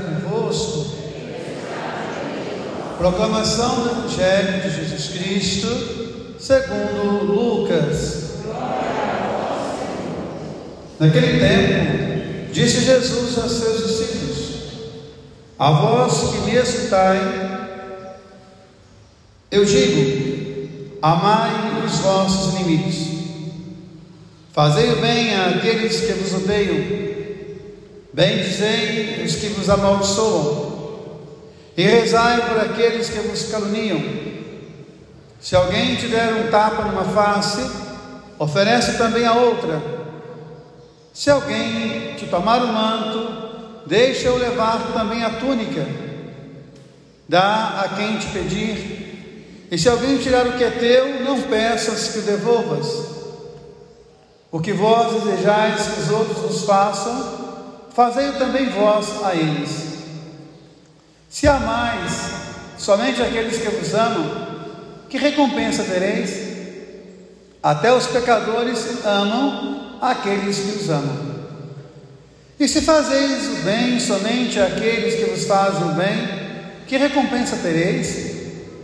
convosco. Proclamação do Evangelho de Jesus Cristo, segundo Lucas. Naquele tempo, disse Jesus a seus discípulos: A vós que me escutai, eu digo: amai os vossos inimigos, fazei o bem àqueles que vos odeiam Bendizei os que vos amaldiçoam, e rezai por aqueles que vos caluniam. Se alguém te der um tapa numa face, oferece também a outra. Se alguém te tomar o manto, deixa-o levar também a túnica. Dá a quem te pedir. E se alguém tirar o que é teu, não peças que o devolvas. O que vós desejais que os outros vos façam, fazei-o também vós a eles. Se amais somente aqueles que vos amam, que recompensa tereis? Até os pecadores amam aqueles que os amam. E se fazeis o bem somente àqueles que vos fazem o bem, que recompensa tereis?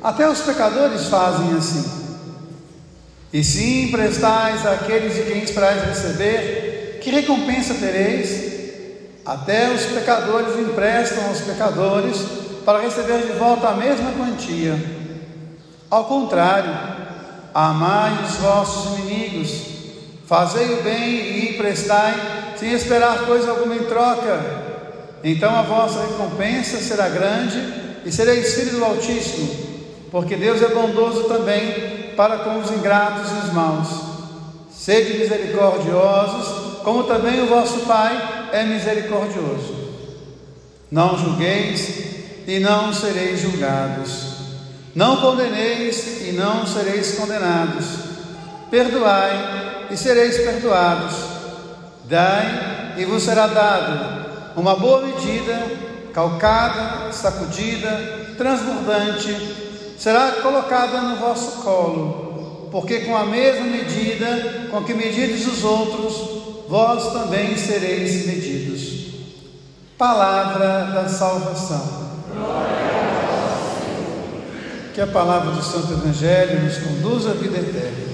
Até os pecadores fazem assim. E se emprestais àqueles de quem esperais receber, que recompensa tereis? Até os pecadores emprestam aos pecadores para receber de volta a mesma quantia. Ao contrário, amai os vossos inimigos, fazei o bem e emprestai, sem esperar coisa alguma em troca. Então a vossa recompensa será grande e sereis filhos do Altíssimo, porque Deus é bondoso também para com os ingratos e os maus. Sede misericordiosos, como também o vosso Pai é misericordioso. Não julgueis e não sereis julgados. Não condeneis e não sereis condenados. Perdoai e sereis perdoados. Dai e vos será dado uma boa medida, calcada, sacudida, transbordante, será colocada no vosso colo, porque com a mesma medida com que medides os outros, vós também sereis medidos. Palavra da salvação. Que a palavra do Santo Evangelho nos conduza à vida eterna.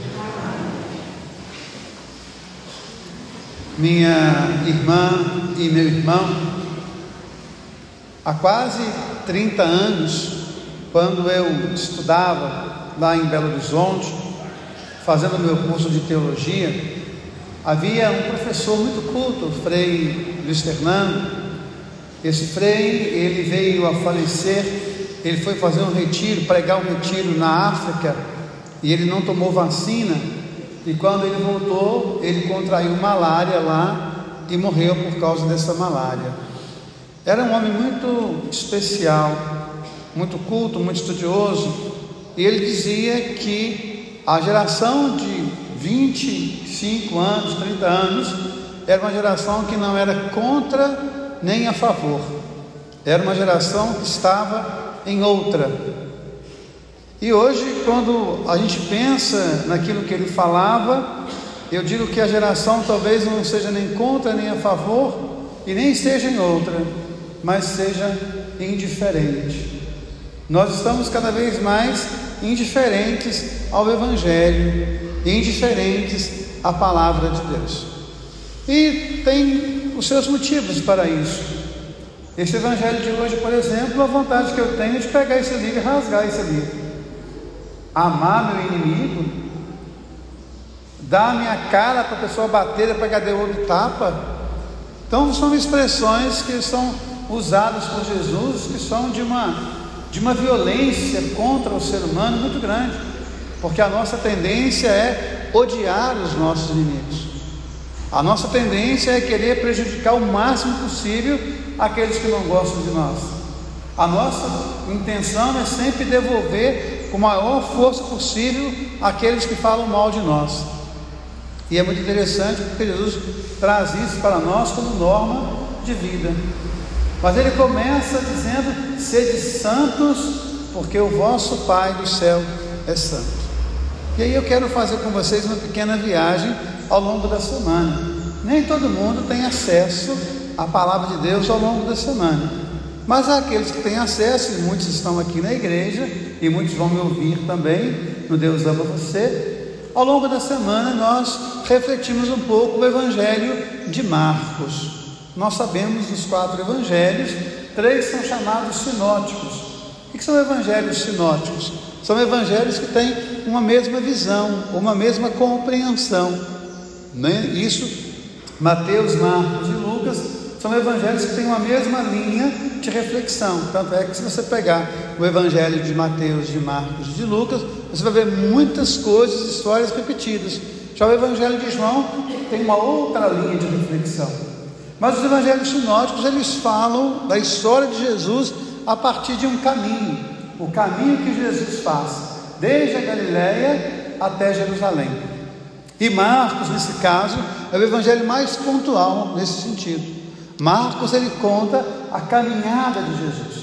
Minha irmã e meu irmão, há quase 30 anos, quando eu estudava lá em Belo Horizonte, fazendo meu curso de teologia, Havia um professor muito culto, o Frei Luiz Fernando. Esse Frei, ele veio a falecer, ele foi fazer um retiro, pregar um retiro na África, e ele não tomou vacina, e quando ele voltou, ele contraiu malária lá e morreu por causa dessa malária. Era um homem muito especial, muito culto, muito estudioso, e ele dizia que a geração de 25 anos, 30 anos, era uma geração que não era contra nem a favor, era uma geração que estava em outra. E hoje, quando a gente pensa naquilo que ele falava, eu digo que a geração talvez não seja nem contra nem a favor, e nem seja em outra, mas seja indiferente. Nós estamos cada vez mais indiferentes ao Evangelho, indiferentes à palavra de Deus. E tem os seus motivos para isso. Esse evangelho de hoje, por exemplo, a vontade que eu tenho de pegar esse livro e rasgar esse livro. Amar meu inimigo, dar a minha cara para a pessoa bater, pegar de olho tapa. Então são expressões que são usadas por Jesus que são de uma, de uma violência contra o ser humano muito grande porque a nossa tendência é odiar os nossos inimigos. A nossa tendência é querer prejudicar o máximo possível aqueles que não gostam de nós. A nossa intenção é sempre devolver com a maior força possível aqueles que falam mal de nós. E é muito interessante porque Jesus traz isso para nós como norma de vida. Mas ele começa dizendo: sede santos, porque o vosso Pai do céu é santo. E aí eu quero fazer com vocês uma pequena viagem ao longo da semana. Nem todo mundo tem acesso à palavra de Deus ao longo da semana. Mas aqueles que têm acesso, e muitos estão aqui na igreja, e muitos vão me ouvir também, no Deus ama você. Ao longo da semana nós refletimos um pouco o Evangelho de Marcos. Nós sabemos dos quatro evangelhos, três são chamados sinóticos. O que são evangelhos sinóticos? São evangelhos que têm uma mesma visão, uma mesma compreensão. Né? Isso, Mateus, Marcos e Lucas, são evangelhos que têm uma mesma linha de reflexão. Tanto é que, se você pegar o evangelho de Mateus, de Marcos e de Lucas, você vai ver muitas coisas, histórias repetidas. Já o evangelho de João tem uma outra linha de reflexão. Mas os evangelhos sinóticos, eles falam da história de Jesus a partir de um caminho, o caminho que Jesus faz, desde a Galiléia até Jerusalém. E Marcos, nesse caso, é o evangelho mais pontual nesse sentido. Marcos ele conta a caminhada de Jesus.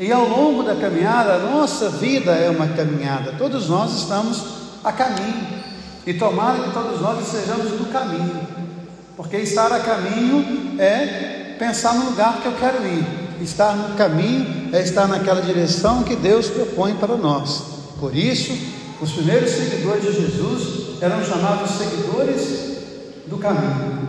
E ao longo da caminhada, a nossa vida é uma caminhada. Todos nós estamos a caminho. E tomara que todos nós estejamos no caminho. Porque estar a caminho é pensar no lugar que eu quero ir. Estar no caminho é estar naquela direção que Deus propõe para nós. Por isso, os primeiros seguidores de Jesus eram chamados seguidores do caminho.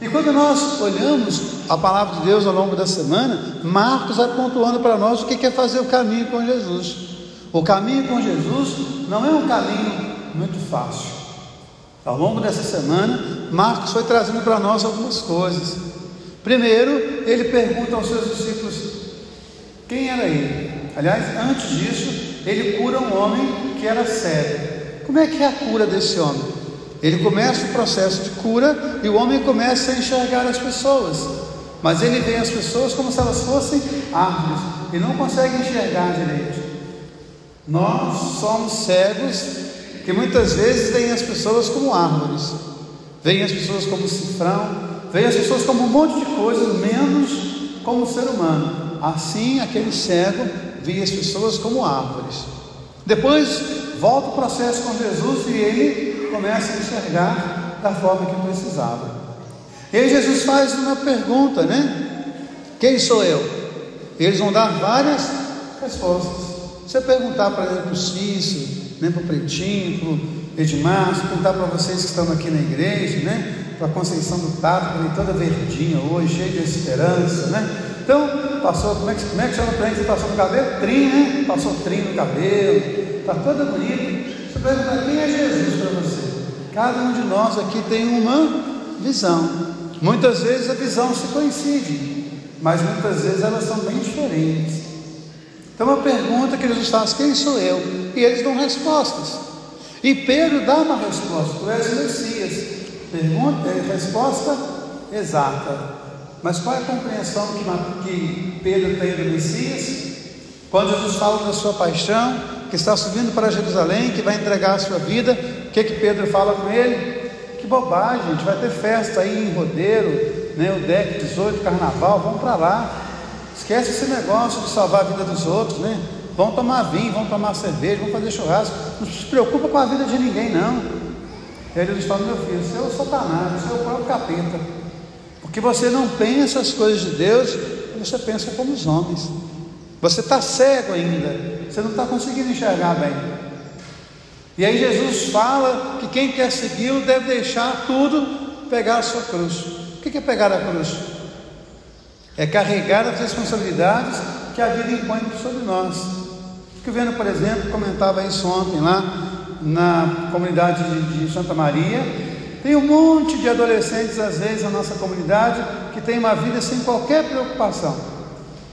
E quando nós olhamos a palavra de Deus ao longo da semana, Marcos vai pontuando para nós o que é fazer o caminho com Jesus. O caminho com Jesus não é um caminho muito fácil. Ao longo dessa semana, Marcos foi trazendo para nós algumas coisas. Primeiro, ele pergunta aos seus discípulos quem era ele. Aliás, antes disso, ele cura um homem que era cego. Como é que é a cura desse homem? Ele começa o processo de cura e o homem começa a enxergar as pessoas. Mas ele vê as pessoas como se elas fossem árvores e não consegue enxergar direito. Nós somos cegos que muitas vezes veem as pessoas como árvores, veem as pessoas como cifrão, veem as pessoas como um monte de coisas, menos como ser humano. Assim, aquele cego via as pessoas como árvores. Depois volta o processo com Jesus e ele começa a enxergar da forma que precisava. E aí Jesus faz uma pergunta, né? Quem sou eu? Eles vão dar várias respostas. Se eu perguntar para o Cícero, né, para o Pretinho, para o Edmar, se perguntar para vocês que estão aqui na igreja, né? Para a Conceição do Tato, que toda verdinha hoje, cheia de esperança, né? Então, passou, como é que, como é que chama para gente? Passou no cabelo? Trim, né? Passou trim no cabelo, está toda bonita. Você perguntar quem é Jesus para você? Cada um de nós aqui tem uma visão. Muitas vezes a visão se coincide, mas muitas vezes elas são bem diferentes. Então a pergunta que Jesus faz, quem sou eu? E eles dão respostas. E Pedro dá uma resposta, tu és Messias. Pergunta, resposta exata. Mas qual é a compreensão que, que Pedro tem do Messias? Quando Jesus fala da sua paixão, que está subindo para Jerusalém, que vai entregar a sua vida, o que, que Pedro fala com ele? Que bobagem, a gente vai ter festa aí em Rodeiro, né, o DEC 18, Carnaval, vamos para lá. Esquece esse negócio de salvar a vida dos outros, né? Vão tomar vinho, vão tomar cerveja, vão fazer churrasco. Não se preocupa com a vida de ninguém, não. E aí eles falam, meu filho, você é o satanás, você é o próprio capeta. Porque você não pensa as coisas de Deus, você pensa como os homens. Você está cego ainda. Você não está conseguindo enxergar bem. E aí Jesus fala que quem quer segui-lo deve deixar tudo, pegar a sua cruz. O que é pegar a cruz? É carregar as responsabilidades que a vida impõe sobre nós. Fico vendo, por exemplo, comentava isso ontem lá na comunidade de, de Santa Maria. Tem um monte de adolescentes, às vezes, na nossa comunidade, que tem uma vida sem qualquer preocupação.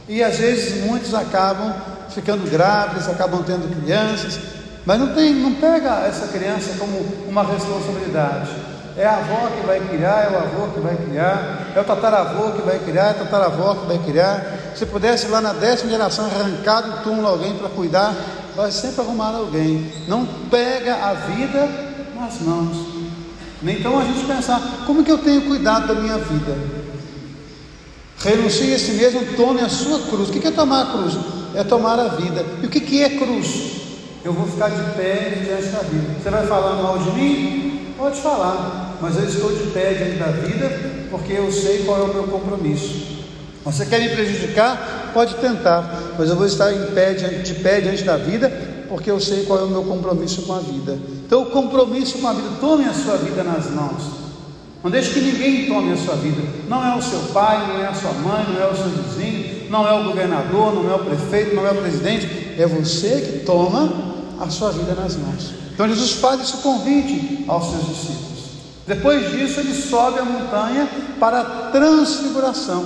E às vezes muitos acabam ficando grávidas, acabam tendo crianças, mas não, tem, não pega essa criança como uma responsabilidade. É a avó que vai criar, é o avô que vai criar, é o tataravô que vai criar, é a tataravó que vai criar. Se pudesse lá na décima geração arrancar do túmulo alguém para cuidar, vai sempre arrumar alguém. Não pega a vida nas mãos. Então a gente pensar, como que eu tenho cuidado da minha vida? Renuncie a si mesmo, tome a sua cruz. O que é tomar a cruz? é tomar a vida. E o que, é cruz? Eu vou ficar de pé diante da vida. Você vai falar mal de mim? Pode falar, mas eu estou de pé diante da vida porque eu sei qual é o meu compromisso. Você quer me prejudicar? pode tentar, mas eu vou estar pé, de pé diante da vida, porque eu sei qual é o meu compromisso com a vida. Então, o compromisso com a vida, tome a sua vida nas mãos. Não deixe que ninguém tome a sua vida. Não é o seu pai, não é a sua mãe, não é o seu vizinho, não é o governador, não é o prefeito, não é o presidente. É você que toma a sua vida nas mãos. Então Jesus faz esse convite aos seus discípulos. Depois disso, ele sobe a montanha para a transfiguração.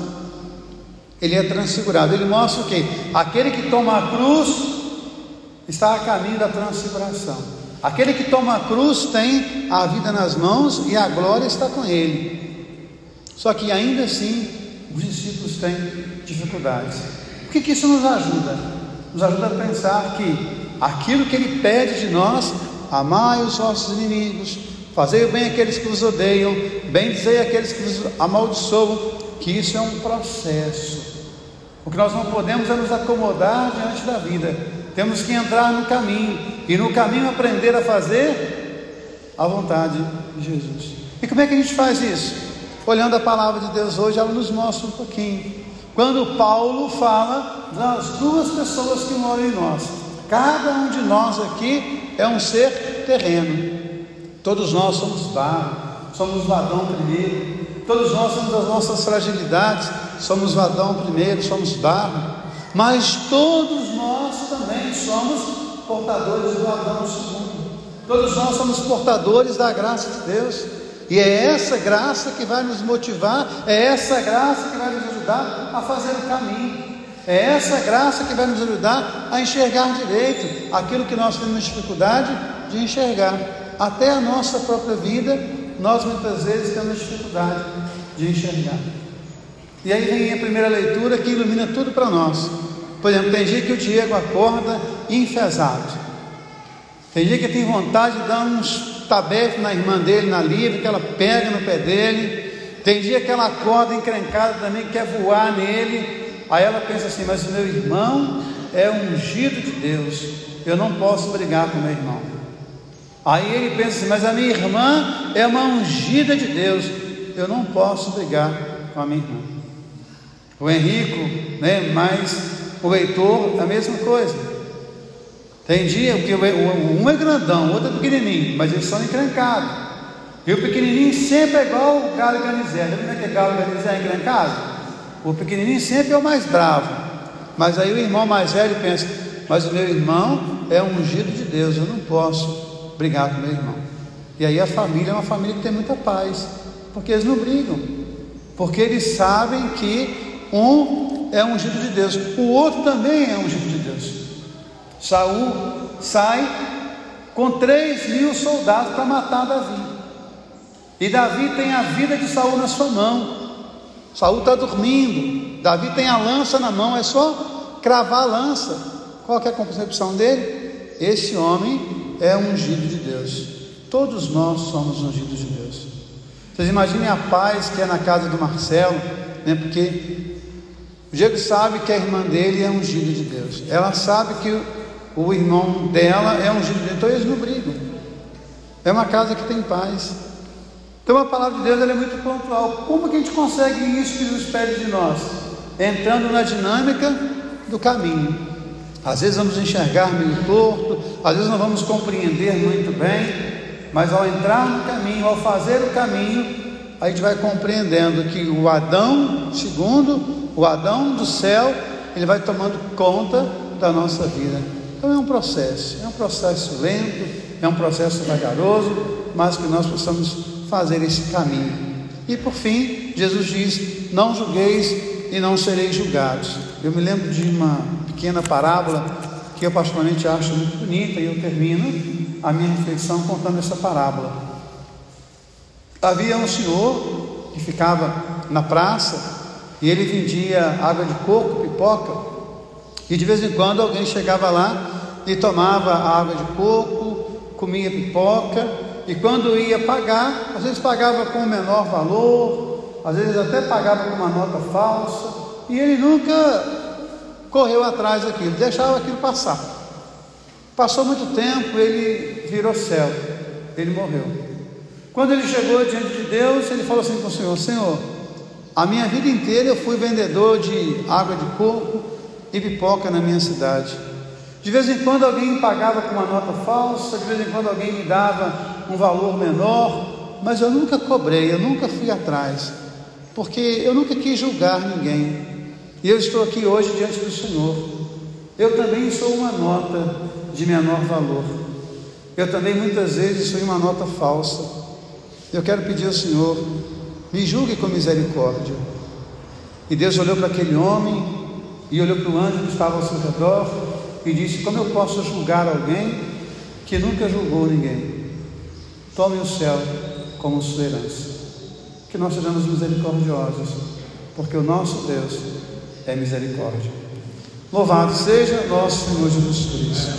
Ele é transfigurado. Ele mostra o que? Aquele que toma a cruz está a caminho da transfiguração. Aquele que toma a cruz tem a vida nas mãos e a glória está com ele. Só que ainda assim, os discípulos têm dificuldades. O que, que isso nos ajuda? Nos ajuda a pensar que aquilo que ele pede de nós, amai os vossos inimigos, fazei o bem àqueles que vos odeiam, bendizei aqueles que vos amaldiçoam, que isso é um processo. O que nós não podemos é nos acomodar diante da vida. Temos que entrar no caminho e no caminho aprender a fazer a vontade de Jesus. E como é que a gente faz isso? Olhando a palavra de Deus hoje, ela nos mostra um pouquinho. Quando Paulo fala das duas pessoas que moram em nós, cada um de nós aqui é um ser terreno. Todos nós somos barro, somos vadão primeiro. Todos nós temos as nossas fragilidades, somos vadão primeiro, somos barro. Mas todos nós também somos portadores do Adão segundo. Todos nós somos portadores da graça de Deus. E é essa graça que vai nos motivar, é essa graça que vai nos ajudar a fazer o caminho. É essa graça que vai nos ajudar a enxergar direito aquilo que nós temos dificuldade de enxergar. Até a nossa própria vida, nós muitas vezes temos dificuldade de enxergar. E aí vem a primeira leitura que ilumina tudo para nós. Por exemplo, tem dia que o Diego acorda enfesado. Tem dia que tem vontade de dar uns tabefes na irmã dele, na livre, que ela pega no pé dele. Tem dia que ela acorda encrencada também, quer voar nele. Aí ela pensa assim: Mas o meu irmão é ungido de Deus, eu não posso brigar com meu irmão. Aí ele pensa assim: Mas a minha irmã é uma ungida de Deus, eu não posso brigar com a minha irmã. O Henrico, né, mais o Heitor, a mesma coisa. Tem dia que um é grandão, o outro é pequenininho, mas eles são encrencados. E o pequenininho sempre é igual o galo ganizé. Como é que é galo é encrencado? O pequenininho sempre é o mais bravo. Mas aí o irmão mais velho pensa: Mas o meu irmão é ungido de Deus, eu não posso brigar com meu irmão. E aí a família é uma família que tem muita paz, porque eles não brigam, porque eles sabem que um é ungido de Deus, o outro também é ungido de Deus. Saul sai com três mil soldados para matar Davi. E Davi tem a vida de Saul na sua mão. Saul está dormindo. Davi tem a lança na mão, é só cravar a lança. Qual é a concepção dele? Esse homem é ungido de Deus. Todos nós somos ungidos de Deus. Vocês imaginem a paz que é na casa do Marcelo, né? porque Diego sabe que a irmã dele é ungida de Deus. Ela sabe que o irmão dela é ungido de Deus. Então eles não brigam. É uma casa que tem paz. Então a palavra de Deus é muito pontual. Como que a gente consegue isso que nos pede de nós? Entrando na dinâmica do caminho. Às vezes vamos enxergar meio torto, às vezes não vamos compreender muito bem, mas ao entrar no caminho, ao fazer o caminho, a gente vai compreendendo que o Adão, segundo o Adão do céu, ele vai tomando conta da nossa vida. Então é um processo, é um processo lento, é um processo vagaroso, mas que nós possamos fazer esse caminho. E por fim, Jesus diz: Não julgueis e não sereis julgados. Eu me lembro de uma pequena parábola que eu particularmente acho muito bonita e eu termino a minha reflexão contando essa parábola. Havia um senhor que ficava na praça e ele vendia água de coco, pipoca, e de vez em quando alguém chegava lá e tomava água de coco, comia pipoca, e quando ia pagar, às vezes pagava com o menor valor, às vezes até pagava com uma nota falsa, e ele nunca correu atrás daquilo, deixava aquilo passar. Passou muito tempo, ele virou céu, ele morreu. Quando ele chegou diante de Deus, ele falou assim com o Senhor: Senhor, A minha vida inteira eu fui vendedor de água de coco e pipoca na minha cidade. De vez em quando alguém me pagava com uma nota falsa, de vez em quando alguém me dava um valor menor, mas eu nunca cobrei, eu nunca fui atrás, porque eu nunca quis julgar ninguém. E eu estou aqui hoje diante do Senhor. Eu também sou uma nota de menor valor. Eu também muitas vezes sou uma nota falsa. Eu quero pedir ao Senhor, me julgue com misericórdia. E Deus olhou para aquele homem e olhou para o anjo que estava ao seu redor e disse: Como eu posso julgar alguém que nunca julgou ninguém? Tome o céu como sua herança. Que nós sejamos misericordiosos, porque o nosso Deus é misericórdia. Louvado seja nosso Senhor Jesus Cristo.